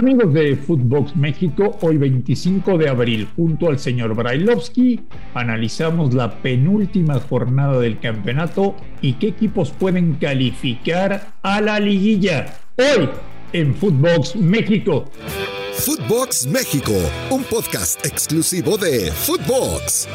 Amigos de Footbox México, hoy 25 de abril, junto al señor Brailovsky, analizamos la penúltima jornada del campeonato y qué equipos pueden calificar a la liguilla. Hoy en Footbox México. Footbox México, un podcast exclusivo de Footbox.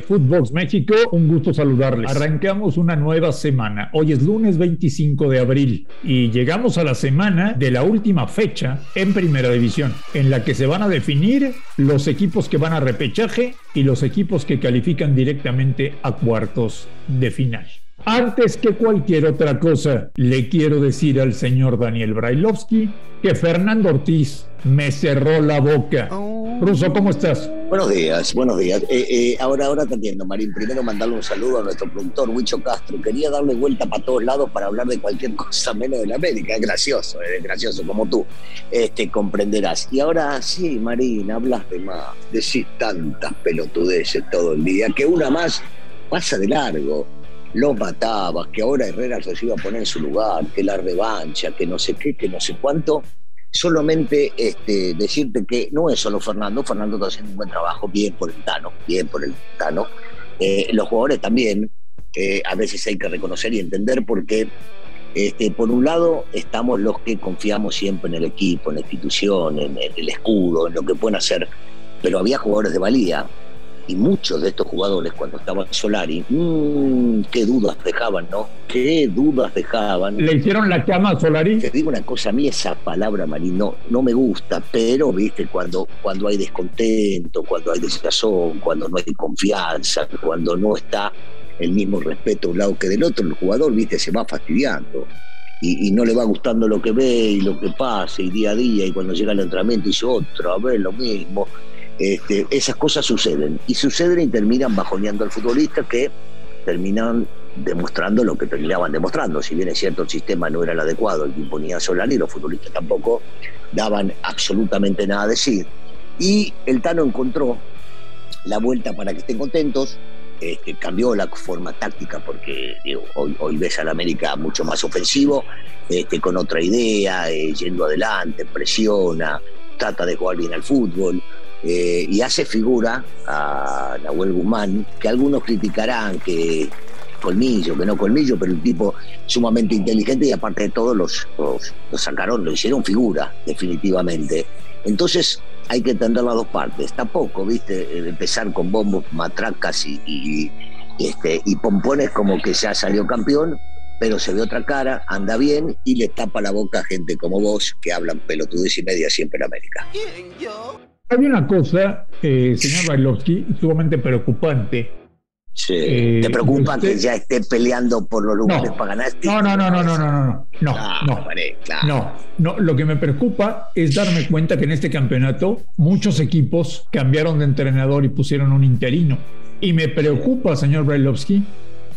Footbox México, un gusto saludarles. Arrancamos una nueva semana. Hoy es lunes 25 de abril y llegamos a la semana de la última fecha en Primera División, en la que se van a definir los equipos que van a repechaje y los equipos que califican directamente a cuartos de final. Antes que cualquier otra cosa, le quiero decir al señor Daniel Brailovsky que Fernando Ortiz me cerró la boca. Oh. Ruso, ¿cómo estás? Buenos días, buenos días. Eh, eh, ahora, ahora te entiendo, Marín. Primero mandarle un saludo a nuestro productor, Huicho Castro. Quería darle vuelta para todos lados para hablar de cualquier cosa menos de la América. Es gracioso, es gracioso, como tú este, comprenderás. Y ahora sí, Marín, hablas de más, decís tantas pelotudeces todo el día, que una más pasa de largo los matabas, que ahora Herrera se iba a poner en su lugar, que la revancha, que no sé qué, que no sé cuánto. Solamente este, decirte que no es solo Fernando, Fernando está haciendo un buen trabajo, bien por el Tano, bien por el Tano. Eh, los jugadores también, eh, a veces hay que reconocer y entender porque, este, por un lado, estamos los que confiamos siempre en el equipo, en la institución, en el escudo, en lo que pueden hacer, pero había jugadores de valía, y muchos de estos jugadores cuando estaban Solari, mmm, qué dudas dejaban, ¿no? Qué dudas dejaban. ¿Le hicieron la cama a Solari? Te digo una cosa, a mí esa palabra, Marín, no, me gusta, pero, viste, cuando, cuando hay descontento, cuando hay desazón, cuando no hay confianza, cuando no está el mismo respeto de un lado que del otro, el jugador, viste, se va fastidiando. Y, y, no le va gustando lo que ve y lo que pasa, y día a día, y cuando llega el entrenamiento dice otra vez lo mismo. Este, esas cosas suceden y suceden y terminan bajoneando al futbolista que terminan demostrando lo que terminaban demostrando. Si bien es cierto el sistema no era el adecuado, el que imponía Solani, los futbolistas tampoco daban absolutamente nada a decir. Y el Tano encontró la vuelta para que estén contentos, este, cambió la forma táctica porque hoy, hoy ves al América mucho más ofensivo, este, con otra idea, eh, yendo adelante, presiona, trata de jugar bien al fútbol. Eh, y hace figura a Nahuel Guzmán, que algunos criticarán que colmillo, que no colmillo, pero un tipo sumamente inteligente y aparte de todo los, los, sacaron, lo hicieron figura, definitivamente. Entonces hay que entender las dos partes. Tampoco, viste, empezar con bombos, matracas y, este, y pompones como que ya salió campeón, pero se ve otra cara, anda bien y le tapa la boca a gente como vos que hablan pelotudez y media siempre en América. ¿Quién, yo? Hay una cosa, eh, señor Bailovsky, sumamente preocupante. Sí. Eh, ¿Te preocupa que ya esté peleando por los lugares para ganar? Este no, no, no, no, no, no, no, no, ah, no, no, no, Lo que me preocupa es darme cuenta que en este campeonato muchos equipos cambiaron de entrenador y pusieron un interino. Y me preocupa, señor Brailovsky,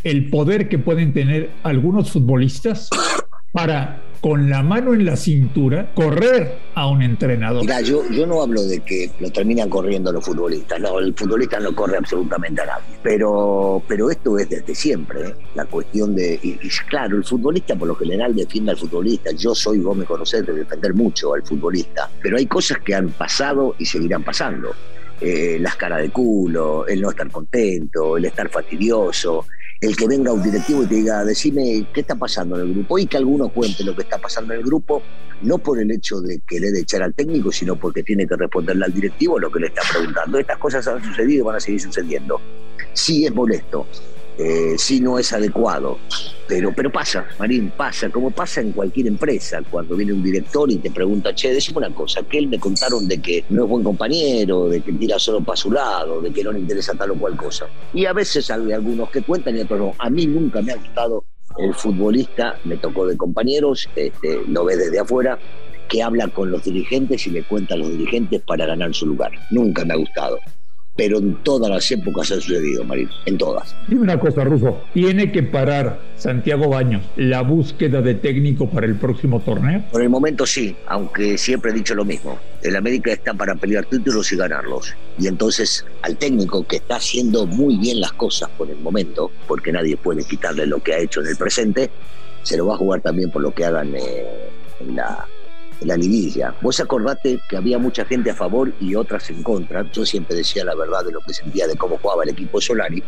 el poder que pueden tener algunos futbolistas para con la mano en la cintura correr a un entrenador. Mira, yo, no hablo de que lo terminan corriendo los futbolistas, no, el futbolista no corre absolutamente a nadie, pero, pero esto es desde siempre, ¿eh? la cuestión de, y, claro, el futbolista por lo general defiende al futbolista, yo soy, vos me conocés, de defender mucho al futbolista, pero hay cosas que han pasado y seguirán pasando. Eh, las caras de culo, el no estar contento, el estar fastidioso, el que venga un directivo y te diga, decime qué está pasando en el grupo y que alguno cuente lo que está pasando en el grupo, no por el hecho de querer echar al técnico, sino porque tiene que responderle al directivo lo que le está preguntando. Estas cosas han sucedido y van a seguir sucediendo. Sí es molesto, eh, si no es adecuado. Pero, pero pasa, Marín, pasa, como pasa en cualquier empresa, cuando viene un director y te pregunta, che, decime una cosa, que él me contaron de que no es buen compañero, de que tira solo para su lado, de que no le interesa tal o cual cosa. Y a veces hay algunos que cuentan y otros no. A mí nunca me ha gustado el futbolista, me tocó de compañeros, este, lo ve desde afuera, que habla con los dirigentes y le cuenta a los dirigentes para ganar su lugar. Nunca me ha gustado pero en todas las épocas ha sucedido, Marín, en todas. Dime una cosa, Ruso, ¿tiene que parar Santiago Baños la búsqueda de técnico para el próximo torneo? Por el momento sí, aunque siempre he dicho lo mismo. El América está para pelear títulos y ganarlos. Y entonces al técnico que está haciendo muy bien las cosas por el momento, porque nadie puede quitarle lo que ha hecho en el presente, se lo va a jugar también por lo que hagan eh, en la la liguilla. Vos acordate que había mucha gente a favor y otras en contra. Yo siempre decía la verdad de lo que sentía de cómo jugaba el equipo Solari,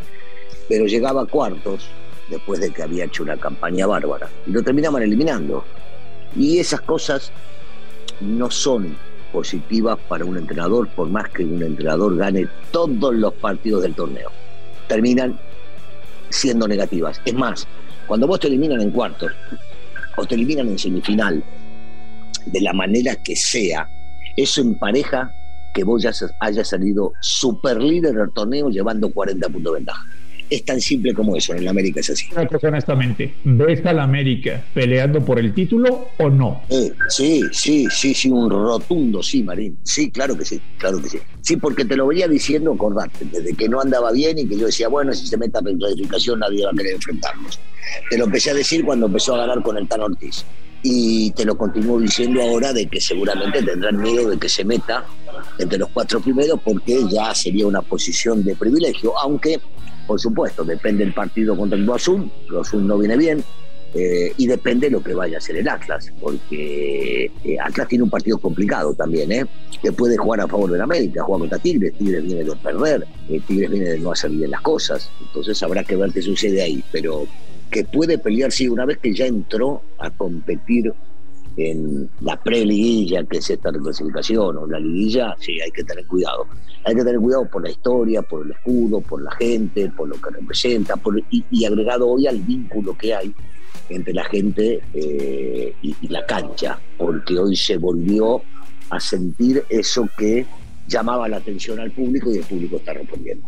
pero llegaba a cuartos después de que había hecho una campaña bárbara y lo terminaban eliminando. Y esas cosas no son positivas para un entrenador, por más que un entrenador gane todos los partidos del torneo. Terminan siendo negativas. Es más, cuando vos te eliminan en cuartos o te eliminan en semifinal de la manera que sea, eso empareja que vos ya hayas salido super líder del torneo llevando 40 puntos de ventaja. Es tan simple como eso, en la América es así. Una cosa honestamente, ¿ves a la América peleando por el título o no? sí, sí, sí, sí, un rotundo sí, Marín. Sí, claro que sí, claro que sí. Sí, porque te lo venía diciendo, acordate, desde que no andaba bien y que yo decía, bueno, si se meta en clasificación nadie va a querer enfrentarnos. Te lo empecé a decir cuando empezó a ganar con el Tan Ortiz y te lo continúo diciendo ahora de que seguramente tendrán miedo de que se meta entre los cuatro primeros porque ya sería una posición de privilegio, aunque por supuesto depende el partido contra el Azul, el no viene bien, eh, y depende de lo que vaya a hacer el Atlas, porque eh, Atlas tiene un partido complicado también, ¿eh? que puede jugar a favor del América, juega contra Tigres, Tigres viene de perder, eh, Tigres viene de no hacer bien las cosas, entonces habrá que ver qué sucede ahí, pero que puede pelear, sí, una vez que ya entró a competir en la pre-liguilla, que es esta reclasificación, o la liguilla, sí, hay que tener cuidado. Hay que tener cuidado por la historia, por el escudo, por la gente, por lo que representa, por, y, agregado hoy al vínculo que hay entre la gente eh, y, y la cancha, porque hoy se volvió a sentir eso que llamaba la atención al público y el público está respondiendo.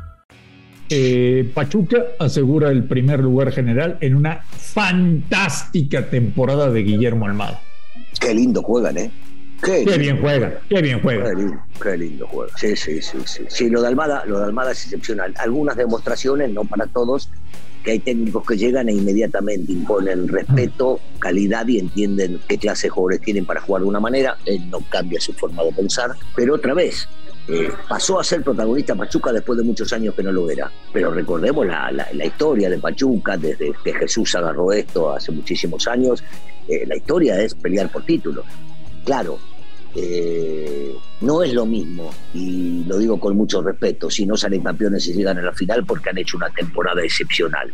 Eh, Pachuca asegura el primer lugar general en una fantástica temporada de Guillermo Almada. Qué lindo juegan, ¿eh? Qué, bien juega, qué bien juega. Qué lindo, juega. Sí, sí, sí, sí. Sí, lo de Almada, lo de Almada es excepcional. Algunas demostraciones, no para todos, que hay técnicos que llegan e inmediatamente imponen respeto, calidad y entienden qué clase de jugadores tienen para jugar de una manera. Él no cambia su forma de pensar. Pero otra vez, eh, pasó a ser protagonista Pachuca después de muchos años que no lo era. Pero recordemos la, historia de Pachuca, desde que Jesús agarró esto hace muchísimos años, eh, la historia es pelear por títulos. Claro, eh, no es lo mismo, y lo digo con mucho respeto, si no salen campeones y llegan a la final porque han hecho una temporada excepcional.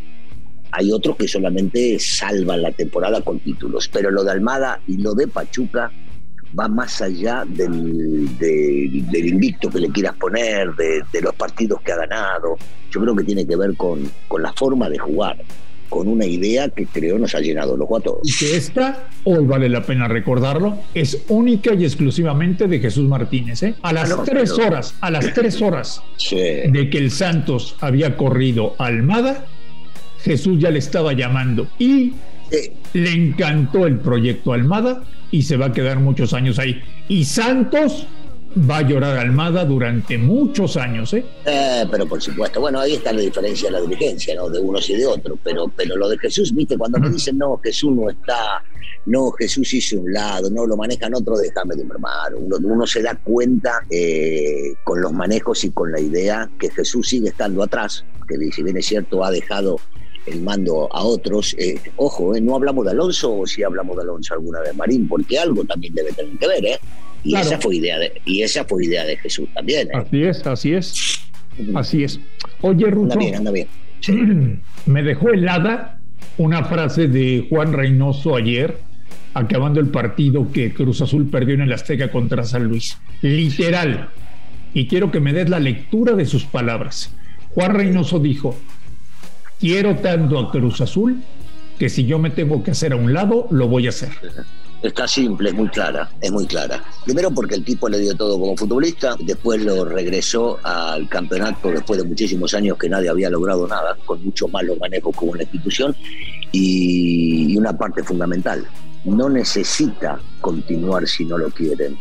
Hay otros que solamente salvan la temporada con títulos, pero lo de Almada y lo de Pachuca va más allá del, invicto que le quieras poner, de, los partidos que ha ganado. Yo creo que tiene que ver con, con la forma de jugar, con una idea que creo nos ha llenado los cuatro. Y que esta, hoy vale la pena recordarlo, es única y exclusivamente de Jesús Martínez. ¿eh? A las tres horas, a las tres horas de que el Santos había corrido a Almada, Jesús ya le estaba llamando y le encantó el proyecto Almada y se va a quedar muchos años ahí. Y Santos va a llorar Almada durante muchos años, ¿eh? ¿eh? pero por supuesto, bueno, ahí está la diferencia de la dirigencia, ¿no? De unos y de otros, pero, pero lo de Jesús, viste, cuando me dicen, no, Jesús no está, no, Jesús hizo un lado, no, lo manejan otro, déjame de mermar. Uno, uno se da cuenta eh, con los manejos y con la idea que Jesús sigue estando atrás, que si bien es cierto, ha dejado el mando a otros. Eh, ojo, eh, no hablamos de Alonso o si hablamos de Alonso alguna vez, Marín, porque algo también debe tener que ver, ¿eh? Y esa fue idea de, y esa fue idea de Jesús también. ¿eh? Así es, así es. Así es. Oye, Ruto. Anda bien, anda bien. Me dejó helada una frase de Juan Reynoso ayer acabando el partido que Cruz Azul perdió en el Azteca contra San Luis. Literal. Y quiero que me des la lectura de sus palabras. Juan Reynoso dijo, quiero tanto a Cruz Azul que si yo me tengo que hacer a un lado, lo voy a hacer. Está simple, es muy clara, es muy clara. Primero porque el tipo le dio todo como futbolista, después lo regresó al campeonato después de muchísimos años que nadie había logrado nada, con mucho malos manejos como una institución, y, y una parte fundamental, no necesita continuar si no lo quieren.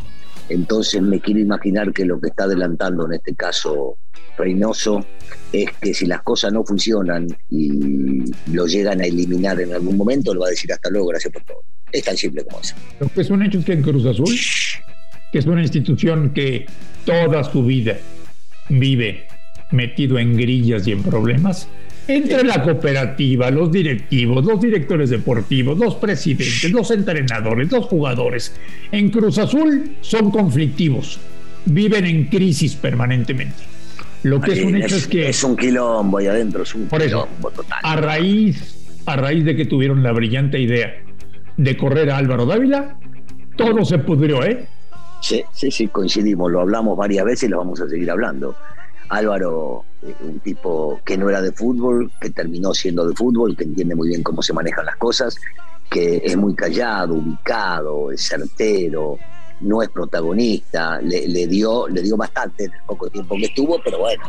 Entonces me quiero imaginar que lo que está adelantando en este caso Reynoso es que si las cosas no funcionan y lo llegan a eliminar en algún momento, lo va a decir hasta luego, gracias por todo. Es tan simple como eso. Lo que es un hecho es que en Cruz Azul, que es una institución que toda su vida vive metido en grillas y en problemas, entre la cooperativa, los directivos, los directores deportivos, los presidentes, los entrenadores, los jugadores, en Cruz Azul son conflictivos, viven en crisis permanentemente. Lo que es un hecho es, que... Es un quilombo ahí adentro, es un por eso, quilombo total. A raíz, a raíz de que tuvieron la brillante idea de correr a Álvaro Dávila, todo se pudrió, ¿eh? Sí, sí, sí, coincidimos, lo hablamos varias veces y lo vamos a seguir hablando. Álvaro, eh, un tipo que no era de fútbol, que terminó siendo de fútbol, que entiende muy bien cómo se manejan las cosas, que es muy callado, ubicado, es certero, no es protagonista, le, le dio, le dio bastante en el poco tiempo que estuvo, pero bueno,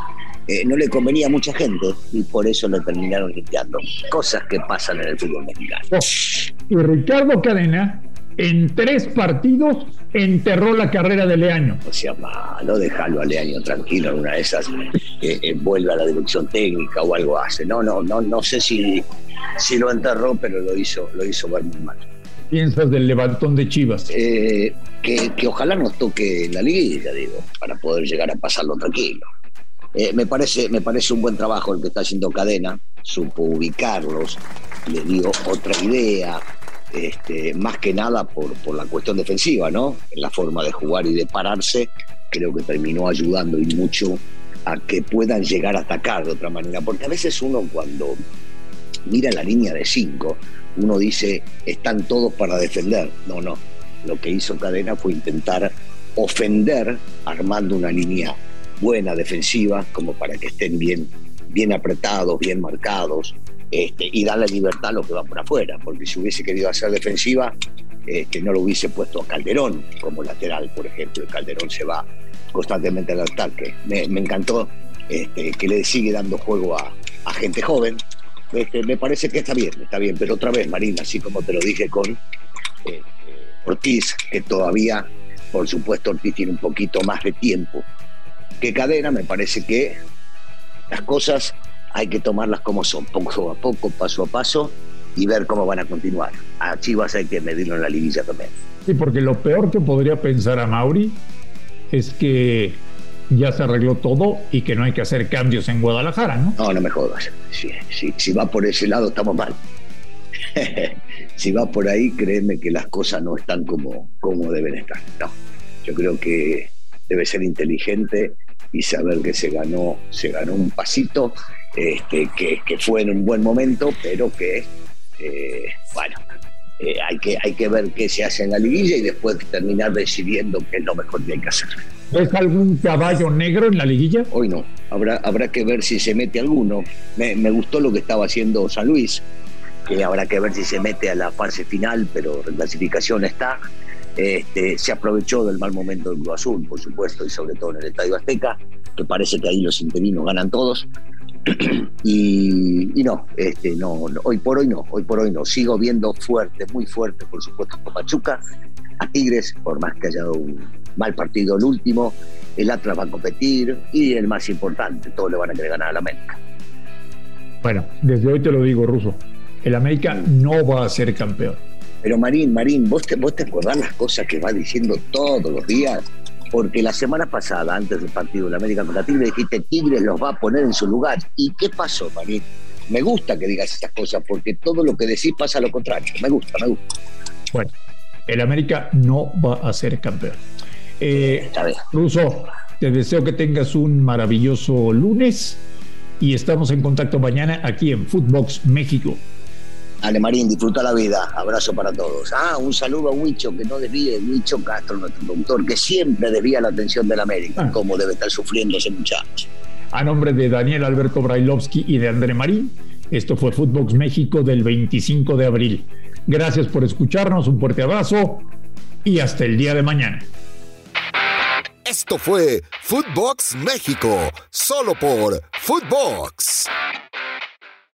eh, no le convenía a mucha gente y por eso lo terminaron limpiando. Cosas que pasan en el fútbol mexicano. Y Ricardo Cadena, en tres partidos, enterró la carrera de Leaño. O sea, malo, déjalo a Leaño tranquilo en una de esas, eh, eh, vuelve a la dirección técnica o algo hace. No, no, no, no sé si, si lo enterró, pero lo hizo, lo hizo ver muy mal. Piensas del levantón de Chivas? Eh, que, que, ojalá nos toque la liguilla, digo, para poder llegar a pasarlo tranquilo. Eh, me, parece, me parece un buen trabajo el que está haciendo Cadena, supo ubicarlos, le dio otra idea, este, más que nada por, por la cuestión defensiva, ¿no? La forma de jugar y de pararse, creo que terminó ayudando y mucho a que puedan llegar a atacar de otra manera, porque a veces uno cuando mira la línea de cinco, uno dice, están todos para defender. No, no. Lo que hizo Cadena fue intentar ofender armando una línea buena defensiva, como para que estén bien, bien apretados, bien marcados, este, y darle libertad a los que van por afuera, porque si hubiese querido hacer defensiva, este, no lo hubiese puesto a Calderón como lateral, por ejemplo, el Calderón se va constantemente al ataque. Me, encantó este, que le sigue dando juego a gente joven, este, me parece que está bien, está bien, pero otra vez, Marina, así como te lo dije con eh, Ortiz, que todavía, por supuesto, Ortiz tiene un poquito más de tiempo que Cadena, me parece que las cosas hay que tomarlas como son, poco a poco, paso a paso, y ver cómo van a continuar. A Chivas hay que medirlo en la liguilla también. Sí, porque lo peor que podría pensar a Mauri es que ya se arregló todo y que no hay que hacer cambios en Guadalajara, ¿no? No, no me jodas. Si, si, va por ese lado, estamos mal. si va por ahí, créeme que las cosas no están como, como deben estar. No, yo creo que debe ser inteligente y saber que se ganó, se ganó un pasito, este, que, que fue en un buen momento, pero que, eh, bueno, eh, hay, que, hay que ver qué se hace en la liguilla y después terminar decidiendo qué es lo mejor que hay que hacer. ¿Ves algún caballo negro en la liguilla? Hoy no, habrá, habrá que ver si se mete alguno. Me, me gustó lo que estaba haciendo San Luis, que habrá que ver si se mete a la fase final, pero la clasificación está. Este, se aprovechó del mal momento del Cruz Azul, por supuesto, y sobre todo en el Estadio Azteca, que parece que ahí los interinos ganan todos. y, y no, este, no, no, hoy por hoy no, hoy por hoy no. Sigo viendo fuerte, muy fuerte, por supuesto, con Pachuca, a Tigres, por más que haya dado un mal partido el último, el Atlas va a competir y el más importante, todos le van a querer ganar al América. Bueno, desde hoy te lo digo, Ruso, el América no va a ser campeón. Pero Marín, Marín, ¿vos te, vos te acordás las cosas que va diciendo todos los días? Porque la semana pasada, antes del partido de la América contra Tigres, dijiste Tigres los va a poner en su lugar. ¿Y qué pasó, Marín? Me gusta que digas estas cosas porque todo lo que decís pasa a lo contrario. Me gusta, me gusta. Bueno, el América no va a ser campeón. Eh, Ruso, te deseo que tengas un maravilloso lunes y estamos en contacto mañana aquí en Footbox México. Ale Marín, disfruta la vida. Abrazo para todos. Ah, un saludo a Huicho, que no desvíe, Huicho Castro, nuestro doctor, que siempre desvía la atención de la América, ah. como debe estar sufriendo ese muchacho. A nombre de Daniel Alberto Brailovsky y de André Marín, esto fue Footbox México del 25 de abril. Gracias por escucharnos, un fuerte abrazo y hasta el día de mañana. Esto fue Footbox México, solo por Footbox.